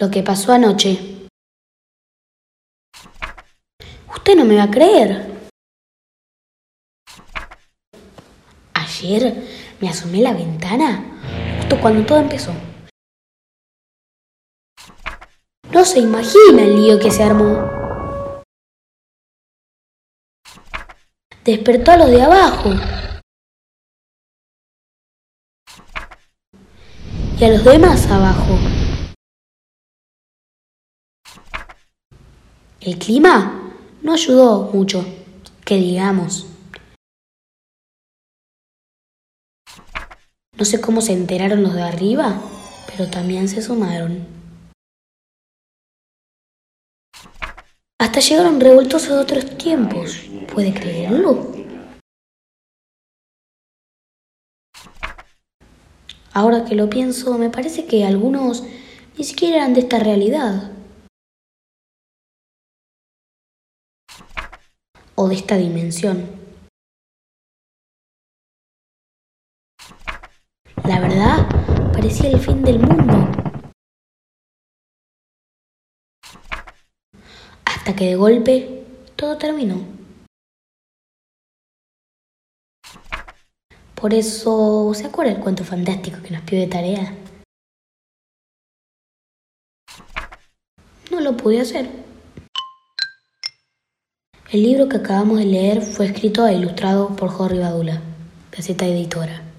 Lo que pasó anoche. Usted no me va a creer. Ayer me asomé la ventana justo cuando todo empezó. No se imagina el lío que se armó. Despertó a los de abajo. Y a los demás abajo. El clima no ayudó mucho, que digamos. No sé cómo se enteraron los de arriba, pero también se sumaron. Hasta llegaron revueltos a otros tiempos. ¿Puede creerlo? Ahora que lo pienso, me parece que algunos ni siquiera eran de esta realidad. O de esta dimensión. La verdad, parecía el fin del mundo. hasta que de golpe todo terminó. Por eso, ¿se acuerda el cuento fantástico que nos pide tarea? No lo pude hacer. El libro que acabamos de leer fue escrito e ilustrado por Jorge Badula, Gaceta Editora.